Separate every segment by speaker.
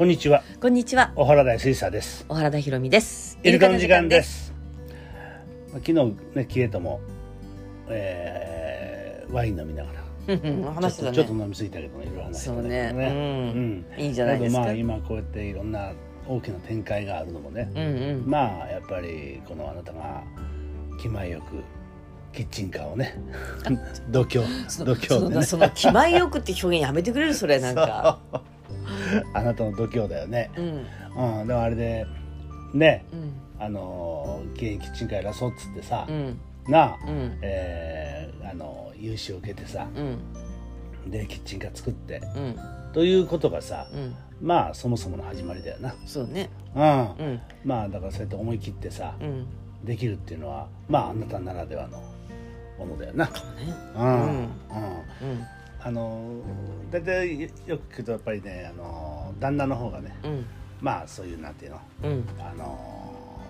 Speaker 1: こんにちは
Speaker 2: こんにちは。
Speaker 1: 小原大水産です
Speaker 2: 小原田博美です。
Speaker 1: イルカの時間で。すまあ昨日ねキエとも、えーワイン飲みながら
Speaker 2: うんうん話してた
Speaker 1: ちょっとちょっと
Speaker 2: ね。
Speaker 1: 飲みすぎたけどねいろいろ話してた
Speaker 2: ねうんいいんじゃないですか
Speaker 1: まあ今こうやっていろんな大きな展開があるのもね、
Speaker 2: うんうん。
Speaker 1: まあやっぱりこのあなたが気前よくキッチンカーをね 度胸
Speaker 2: そ
Speaker 1: 度胸でね
Speaker 2: その気前よくって表現やめてくれるそれなんか。
Speaker 1: あなたの度胸だよね。
Speaker 2: うん。
Speaker 1: うん。でもあれでね。
Speaker 2: うん。
Speaker 1: あの現役キッチンカーやらそうっつってさ、
Speaker 2: うん。
Speaker 1: なあ、
Speaker 2: うん。
Speaker 1: えーあの融資を受けてさ
Speaker 2: うん。
Speaker 1: でキッチンカー作って
Speaker 2: うん。
Speaker 1: ということがさ
Speaker 2: うん。
Speaker 1: まあそもそもの始まりだよな。
Speaker 2: そうね。
Speaker 1: うん、
Speaker 2: うん。
Speaker 1: まあだからそうやって思い切ってさ
Speaker 2: うん。
Speaker 1: できるっていうのはまああなたならではのものだよな。
Speaker 2: かもね。
Speaker 1: うん、うん。
Speaker 2: うん
Speaker 1: あの大体よく聞くとやっぱりねあの旦那の方がね
Speaker 2: うん。
Speaker 1: まあそういうなんていうの
Speaker 2: うん。
Speaker 1: あの、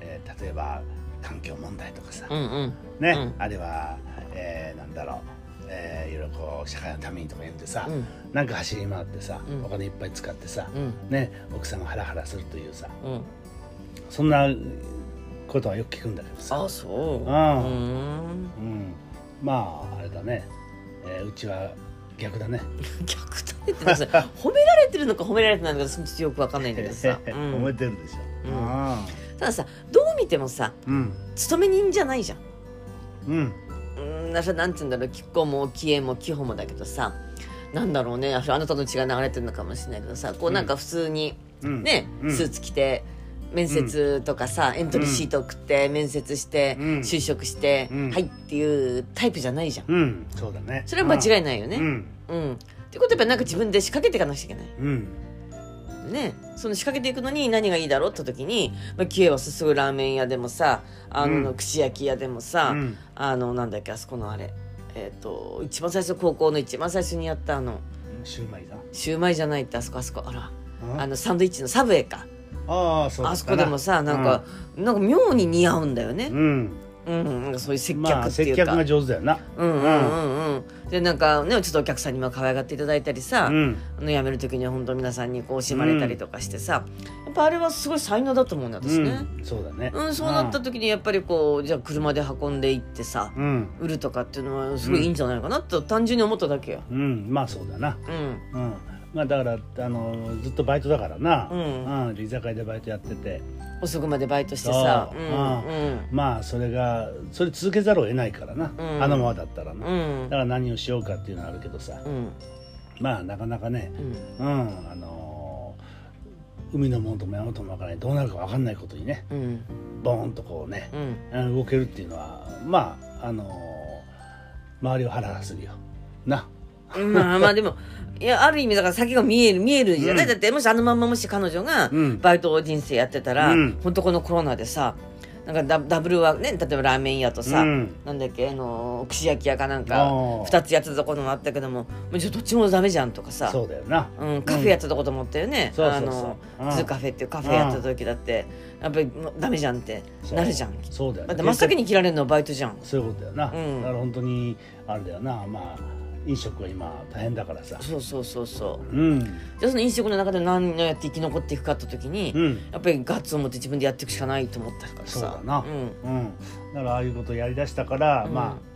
Speaker 1: えー例えば環境問題とかさ、
Speaker 2: うんうん。
Speaker 1: ね、
Speaker 2: うん。
Speaker 1: あれは、えーなんだろう、えーいろいろこう社会のためにとか言ってさ、
Speaker 2: うん。
Speaker 1: なんか走り回ってさ、
Speaker 2: うん。
Speaker 1: お金いっぱい使ってさ、
Speaker 2: うん。
Speaker 1: ね、奥さんがハラハラするというさ
Speaker 2: うん。
Speaker 1: そんなことはよく聞くんだけどさ。
Speaker 2: あ、そう。うん。
Speaker 1: うん、まああれだね、えーうちは逆だね。
Speaker 2: 逆だねってさ 褒められてるのか褒められてないのかちょっとよくわかんないんだけどさ。う
Speaker 1: 褒
Speaker 2: ん
Speaker 1: めてるでしょ、
Speaker 2: うん。
Speaker 1: あ
Speaker 2: たださどう見てもさ
Speaker 1: あうん。
Speaker 2: 勤め人じゃないじゃん。
Speaker 1: うん。
Speaker 2: うんななんて言うんだろう。気候も気縁も気泡もだけどさ。なんだろうね。ああなたの血が流れてるのかもしれないけどさ。こうなんか普通に
Speaker 1: うん。
Speaker 2: ね、
Speaker 1: うん。
Speaker 2: スーツ着て面接とかさ、エントリーシート送って面接して、
Speaker 1: うん。
Speaker 2: 就職して、
Speaker 1: うん。
Speaker 2: はいっていうタイプじゃないじゃん。
Speaker 1: うん。そうだね。
Speaker 2: それは間違いないよね。
Speaker 1: うん。
Speaker 2: うん。ってことはやっぱりなんか自分で仕掛けていかなくちゃいけない。
Speaker 1: うん。
Speaker 2: ね、その仕掛けていくのに何がいいだろうって時に、まあ、キエはすぐラーメン屋でもさあの、
Speaker 1: うん。
Speaker 2: 串焼き屋でもさ、
Speaker 1: うん。
Speaker 2: あのなんだっけあそこのあれ。えっ、と一番最初高校の一番最初にやったあの。
Speaker 1: シューマイだ。
Speaker 2: シューマイじゃないってあそこあそこあら。
Speaker 1: うん。
Speaker 2: あのサンドイッチのサブウェイか
Speaker 1: ああそうだ
Speaker 2: あそこでもさなんか、なんか妙に似合うんだよね。
Speaker 1: う、ん。
Speaker 2: うんなんかそういう接
Speaker 1: まあ
Speaker 2: 客っていうか、
Speaker 1: 接客が上手だよな。
Speaker 2: うんうんうんうん。でなんかねちょっとお客さんにも可愛がっていただいたりさ、
Speaker 1: うん。
Speaker 2: あの辞める時には本当皆さんにこう惜しまれたりとかしてさ、やっぱあれはすごい才能だと思うんだ私ね、
Speaker 1: うん。そうだね。
Speaker 2: うんそうなった時にやっぱりこうじゃあ車で運んでいってさ、
Speaker 1: うん。
Speaker 2: 売るとかっていうのはすごいいいんじゃないかなと単純に思っただけよ。
Speaker 1: うん。まあそうだな。
Speaker 2: うん。
Speaker 1: うんまあだからあのずっとバイトだからな。
Speaker 2: うん。
Speaker 1: うん居酒屋でバイトやってて。
Speaker 2: 遅くまでバイトしてさ。
Speaker 1: そう。
Speaker 2: うん
Speaker 1: まあそれがそれ続けざるを得ないからな。
Speaker 2: うん。
Speaker 1: あのままだったらな。
Speaker 2: うん。うん
Speaker 1: だから何をしようかっていうのはあるけどさ。
Speaker 2: うん。
Speaker 1: まあなかなかね。
Speaker 2: うん。
Speaker 1: うんあの海のもんとも山ともわからないどうなるかわかんないことにね。
Speaker 2: うん。
Speaker 1: ボーンとこうね。動けるっていうのはまああの周りをハラハラするよ。な
Speaker 2: まあまあでもいやある意味だから先が見える見えるじゃない、
Speaker 1: うん。
Speaker 2: だってもしあのまんまもし彼女が
Speaker 1: うん。
Speaker 2: バイト人生やってたら、
Speaker 1: うん。
Speaker 2: 本当このコロナでさなんかダダブルはね例えばラーメン屋とさ、
Speaker 1: うん。
Speaker 2: なんだっけあの串焼き屋かなん
Speaker 1: あ
Speaker 2: か
Speaker 1: ー。
Speaker 2: 2つやってたところもあったけどももうちょっとどっちもダメじゃんとかさ。
Speaker 1: そうだよな。
Speaker 2: うん、カフェやってたこと思ったよね、あの
Speaker 1: うん
Speaker 2: ズカフェっていうカフェやってた時だって。やっぱりダメじゃんって。なるじゃん。
Speaker 1: そうだよ
Speaker 2: だって真っ先に切られるのはバイトじゃん。
Speaker 1: そういうことだよな、
Speaker 2: うん。
Speaker 1: だから本当にあれだよな。まあ飲食は今大変だからさ。
Speaker 2: そうそうそうそう。
Speaker 1: うん。
Speaker 2: じゃあその飲食の中で何をやって生き残っていくかって時に、
Speaker 1: うん。
Speaker 2: やっぱりガッツを持って自分でやっていくしかないと思ったからさ。
Speaker 1: そうだな。
Speaker 2: うん。
Speaker 1: うん、だからああいうことをやりだしたから、
Speaker 2: うん。
Speaker 1: まあ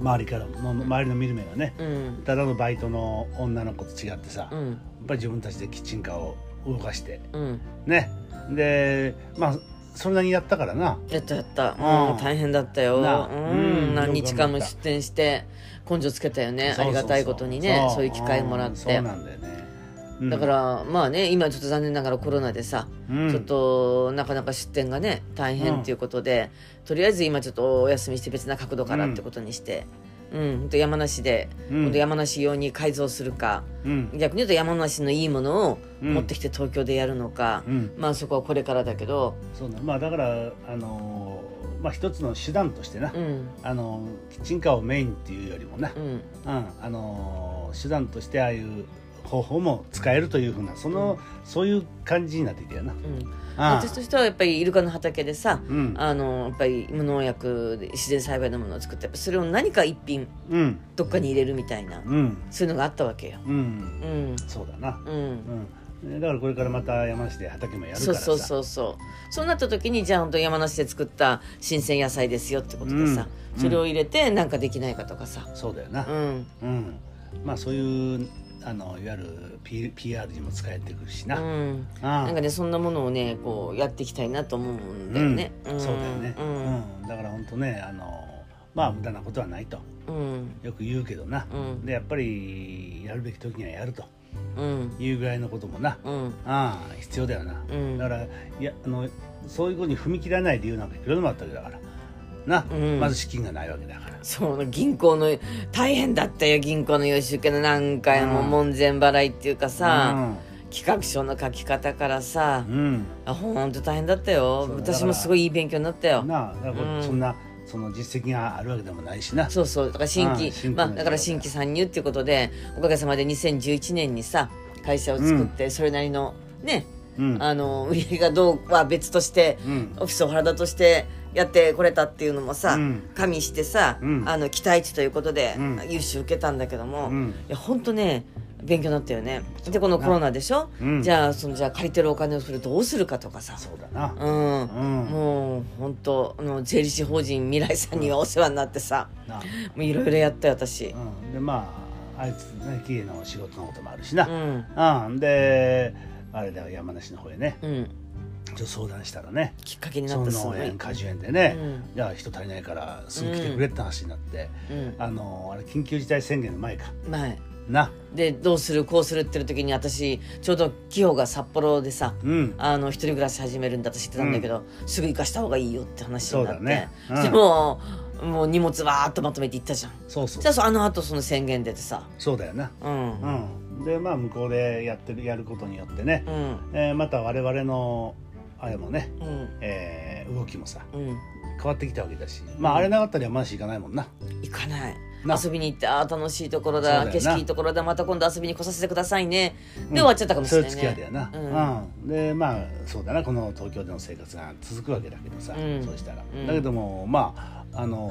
Speaker 1: 周りからの周りの見る目がね
Speaker 2: うん。
Speaker 1: ただのバイトの女の子と違ってさ、やっ
Speaker 2: うん
Speaker 1: ぱり自分たちでキッチンカーを動かして
Speaker 2: うん。
Speaker 1: ね。でまあそれなりにやったからな。
Speaker 2: やったやった、
Speaker 1: うん。
Speaker 2: うん、大変だったよ、うん。
Speaker 1: うん。
Speaker 2: 何日間も出店して根性つけたよね。ありがたいことにね。そう。いう機会もらって。
Speaker 1: うん。そうなんだよね、うん。
Speaker 2: だからまあね今ちょっと残念ながらコロナでさ、
Speaker 1: うん。
Speaker 2: ちょっとなかなか出店がね大変っていうことで、とりあえず今ちょっとお休みして別な角度からってことにして、うん、山梨で、
Speaker 1: うん。
Speaker 2: 山梨用に改造するか。
Speaker 1: うん。
Speaker 2: 逆に言うと山梨のいいものを
Speaker 1: うん。
Speaker 2: 持ってきて東京でやるのか、
Speaker 1: うん。
Speaker 2: まあそこはこれからだけど、
Speaker 1: そうだまあだからあのーまあ一つの手段としてな、
Speaker 2: うん。
Speaker 1: あのーキッチンカーをメインっていうよりもな、あのー手段としてああいう方法も使えるというふうなその、そういう感じになってきたよな。
Speaker 2: 私としてはやっぱりイルカの畑でさ、
Speaker 1: うん。
Speaker 2: あのやっぱり無農薬で自然栽培のものを作ってそれを何か一品
Speaker 1: うん。
Speaker 2: どっかに入れるみたいな、
Speaker 1: うん。
Speaker 2: そういうのがあったわけよ。
Speaker 1: うん。
Speaker 2: うん。
Speaker 1: そうだな。
Speaker 2: うん。
Speaker 1: うん。だからこれからまた山梨で畑もやるからさ。
Speaker 2: そうそうそうそう。そうなった時にじゃあ本当山梨で作った新鮮野菜ですよってことでさ、
Speaker 1: うん。
Speaker 2: それを入れてなんかできないかとかさ。
Speaker 1: そうだよな。
Speaker 2: うん。
Speaker 1: うん、まあそういうあのいわゆる P PR にも使えてくるしな、
Speaker 2: うん。
Speaker 1: ああ。
Speaker 2: なんかねそんなものをねこうやっていきたいなと思うんだよね、
Speaker 1: うん。そうだよね、
Speaker 2: う
Speaker 1: うん。んだから本当ねあのまあ無駄なことはないと。
Speaker 2: うん。
Speaker 1: よく言うけどな、
Speaker 2: うん。
Speaker 1: でやっぱりやるべき時にはやると。
Speaker 2: うん。
Speaker 1: いうぐらいのこともな、
Speaker 2: うん。
Speaker 1: ああ必要だよな、
Speaker 2: うん。
Speaker 1: だからいやあのそういうことに踏み切らない理由なんかいくらでもあったわけだからな、
Speaker 2: うん。
Speaker 1: まず資金がないわけだから。
Speaker 2: そう銀行の大変だったよ銀行の融資受けの何回も
Speaker 1: うん
Speaker 2: 門前払いっていうかさ、企画書の書き方からさ
Speaker 1: うん、うん
Speaker 2: あほんと大変だったよ。私もすごいいい勉強になったよ。
Speaker 1: なあだから
Speaker 2: うん。
Speaker 1: そんな、その実績があるわけでもないしな。
Speaker 2: そうそう。だから新規まあ、だから新規参入っていうことでおかげさまで2011年にさ会社を作ってそれなりのね、
Speaker 1: うん。
Speaker 2: あの売り上げがどうは別として、
Speaker 1: うん。
Speaker 2: オフィスを原田としてやってこれたっていうのもさ、
Speaker 1: うん。
Speaker 2: 加味してさ、
Speaker 1: うん。
Speaker 2: あの期待値ということで
Speaker 1: うん。
Speaker 2: 融資受けたんだけども、
Speaker 1: うん。
Speaker 2: いや本当ね勉強になったよね。でこのコロナでしょ、
Speaker 1: うん。
Speaker 2: じゃあそのじゃあ借りてるお金をそれどうするかとかさ。
Speaker 1: そうだな。
Speaker 2: うん、
Speaker 1: うん。
Speaker 2: もう本当あの税理士法人未来さんにはお世話になってさ、ういろいろやったよ私。
Speaker 1: うん、でまああいつね経営の仕事のこともあるしな、
Speaker 2: うん。
Speaker 1: うん、であれだよ山梨の方へね。
Speaker 2: うん
Speaker 1: ちょっと相談したらね。
Speaker 2: きっかけにな
Speaker 1: その
Speaker 2: ったすごい
Speaker 1: 農園果樹園でね、
Speaker 2: うん。
Speaker 1: じゃあ人足りないからすぐ来てくれって話になって、
Speaker 2: うん。
Speaker 1: あのあれ緊急事態宣言の前か。
Speaker 2: 前。
Speaker 1: な。
Speaker 2: でどうする？こうするってる時に私ちょうどキヨが札幌でさ
Speaker 1: うん。
Speaker 2: あの一人暮らし始めるんだと知ってたんだけど、すぐ行かした方がいいよって話になって。
Speaker 1: そうだね。うん。
Speaker 2: でももう荷物わーっとまとめて行ったじゃん。
Speaker 1: そうそう。
Speaker 2: じゃあそあの後その宣言出てさ。
Speaker 1: そうだよな。
Speaker 2: うん。
Speaker 1: うん。でまあ向こうでやってるやることによってね、
Speaker 2: うん。
Speaker 1: えーまた我々のあれもね、
Speaker 2: うん。
Speaker 1: えー動きもさ
Speaker 2: うん。
Speaker 1: 変わってきたわけだしまああれなかったら山梨行かないもんな。
Speaker 2: 行かない。
Speaker 1: な。
Speaker 2: 遊びに行ってああ楽しいところだ景色いいところだまた今度遊びに来させてくださいね。で終わっちゃったかもしれないね。
Speaker 1: そういう付き合いだよな、うん。でまあそうだな。この東京での生活が続くわけだけどさ、
Speaker 2: うん。
Speaker 1: そうしたら、
Speaker 2: うん。
Speaker 1: だけどもまああの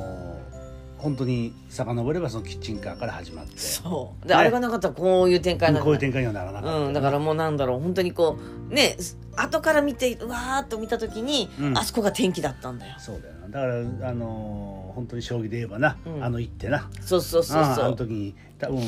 Speaker 1: ー本当に遡ればそのキッチンカーから始まって。
Speaker 2: そう。で、
Speaker 1: ね。
Speaker 2: あれがなかったらこういう展開にな
Speaker 1: こういう
Speaker 2: る
Speaker 1: 展開にはならなかった。よ
Speaker 2: うん、だからもうなんだろう本当にこうね後から見てうわーっと見た時に、
Speaker 1: うん。
Speaker 2: あそこが天気だったんだよ。
Speaker 1: そうだよな。だからあのー本当に将棋で言えばな、
Speaker 2: うん。
Speaker 1: あの一手な。
Speaker 2: そうそうそう
Speaker 1: ああの
Speaker 2: そう
Speaker 1: 時に多分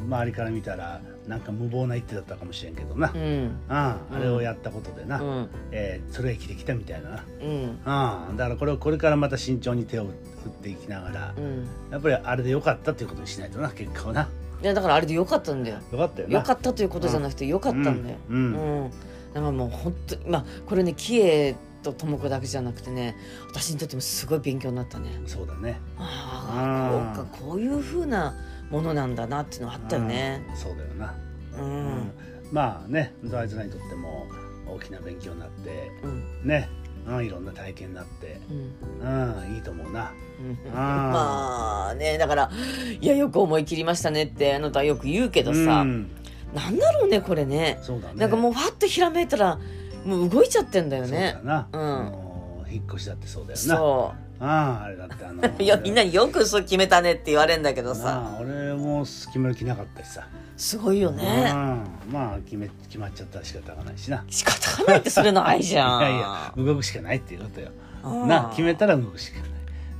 Speaker 1: 周りから見たらなんか無謀な一手だったかもしれんけどな、
Speaker 2: うん。
Speaker 1: あああれをやったことでな、
Speaker 2: うん。
Speaker 1: えーそれが生きてきたみたいなな、
Speaker 2: うん。
Speaker 1: ああだからこれをこれからまた慎重に手を打っていきながら、
Speaker 2: うん。
Speaker 1: やっぱりあれでよかったっていうことにしないとな結果はな。い
Speaker 2: やだからあれでよかったんだよ。
Speaker 1: よかったよな。
Speaker 2: よかったということじゃなくてよかったんだよ。
Speaker 1: うんうん
Speaker 2: うん。だからもう本当にまあこれねキエと智子だけじゃなくてね私にとってもすごい勉強になったね。
Speaker 1: そうだね。
Speaker 2: ああこうかこういうふうなものなんだなっていうのはあったよね。
Speaker 1: うん。そうだよな、
Speaker 2: うん。
Speaker 1: まあねあいつらにとっても大きな勉強になって
Speaker 2: うん。
Speaker 1: ね、うん、いろんな体験になって
Speaker 2: うん。
Speaker 1: うんいいと思うな。
Speaker 2: うん。まあねだからいやよく思い切りましたねってあなたはよく言うけどさ、
Speaker 1: うん。
Speaker 2: なんだろうねこれね。
Speaker 1: そうだね。
Speaker 2: なんかもうファッとひらめいたらもう動いちゃってんだよ
Speaker 1: そう
Speaker 2: ね
Speaker 1: だな、
Speaker 2: うん。
Speaker 1: 引っ越しだってそうだよな。
Speaker 2: そ
Speaker 1: あああれだってあの
Speaker 2: う いやみんなによくそう決めたねって言われるんだけどさ。
Speaker 1: 俺も決める気なかったしさ、
Speaker 2: すごいよね。
Speaker 1: うん、まあ決め決まっちゃったら仕方がないしな。
Speaker 2: 仕方がないってそれないじゃん
Speaker 1: いやいや動くしかないっていうことよ。
Speaker 2: うん。
Speaker 1: な決めたら動くしかない、
Speaker 2: だ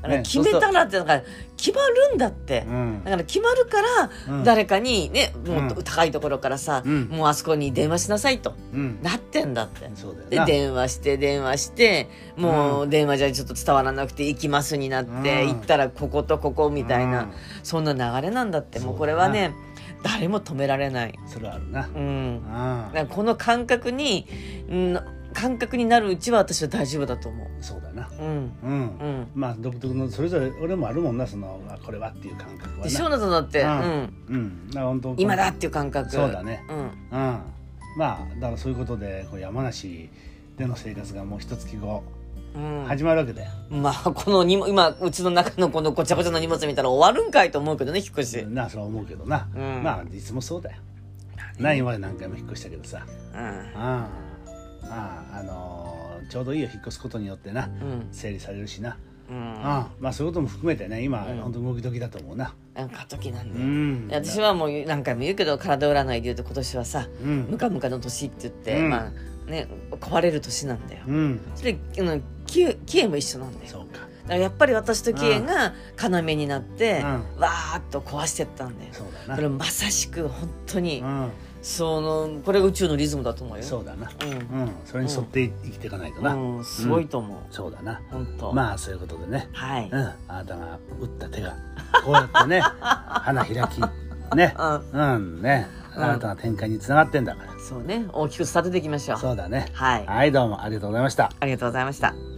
Speaker 2: から
Speaker 1: ね。
Speaker 2: 決めたらってだから決まるんだって、
Speaker 1: うん。
Speaker 2: だから決まるから
Speaker 1: うん。
Speaker 2: 誰かにね、も
Speaker 1: う
Speaker 2: 高いところからさ、
Speaker 1: うん。
Speaker 2: もうあそこに電話しなさいと
Speaker 1: うん。
Speaker 2: なってんだって。で電話して電話しても
Speaker 1: う
Speaker 2: う電話じゃちょっと伝わらなくて行きますになって、
Speaker 1: うん。
Speaker 2: 行ったらこことここみたいな、
Speaker 1: うん。
Speaker 2: そんな流れなんだってもうこれはね誰も止められない、
Speaker 1: それはあるな。
Speaker 2: うん、この感覚に、うん、感覚になるうちは私は大丈夫だと思
Speaker 1: そうだな。
Speaker 2: う。うん。
Speaker 1: うん、
Speaker 2: うん。
Speaker 1: まあ独特のそれぞれ俺もあるもんなそのあこれはっていう感覚はな。
Speaker 2: でしょうなとだって、
Speaker 1: う
Speaker 2: うん。ん。
Speaker 1: うん本当
Speaker 2: 今だっていう感覚。
Speaker 1: そうだね。
Speaker 2: うん。
Speaker 1: うん。まあだからそういうことでこう山梨での生活がもう一月後
Speaker 2: うん。
Speaker 1: 始まるわけだよ、
Speaker 2: まあこの荷物今うちの中のこのごちゃごちゃの荷物見たら終わるんかいと思うけどね引っ越し、
Speaker 1: なそれは思うけどな、
Speaker 2: うん。
Speaker 1: まあいつもそうだよ。な今まで何回も引っ越したけどさ。
Speaker 2: うん。
Speaker 1: あああああのーちょうどいいよ引っ越すことによってな
Speaker 2: うん。
Speaker 1: 整理されるしな、
Speaker 2: うん。
Speaker 1: ああまあそういうことも含めてね今、
Speaker 2: うん。
Speaker 1: 本当動き時だと思うな。
Speaker 2: なんか時なんで。私はもう何回も言うけど体占いで言うと今年はさ
Speaker 1: うん。
Speaker 2: ムカムカの年って言って、
Speaker 1: うん。
Speaker 2: まあね壊れる年なんだよ。
Speaker 1: うん。
Speaker 2: それうんキエも一緒なんだよ。
Speaker 1: そうか。
Speaker 2: だからやっぱり私とキエが要になって、
Speaker 1: うん
Speaker 2: わーっと壊してったんだよ
Speaker 1: そうだ
Speaker 2: これ
Speaker 1: な
Speaker 2: まさしく本当に、
Speaker 1: うん
Speaker 2: そのこれが宇宙のリズムだと思うよ。
Speaker 1: そうだな。
Speaker 2: うん。
Speaker 1: うん。それに沿って生きていかないとな。
Speaker 2: うん、すごいと思う、
Speaker 1: そうだな。
Speaker 2: 本当。
Speaker 1: まあそういうことでね。
Speaker 2: はい、
Speaker 1: うん。あなたが打った手がこうやってね 花開きね。
Speaker 2: うん。
Speaker 1: うん。ね。
Speaker 2: うん。
Speaker 1: 新たな展開につながってんだから。
Speaker 2: そうね。大きく育てていきましょう。
Speaker 1: そうだね。
Speaker 2: はい。
Speaker 1: はいどうもありがとうございました。
Speaker 2: ありがとうございました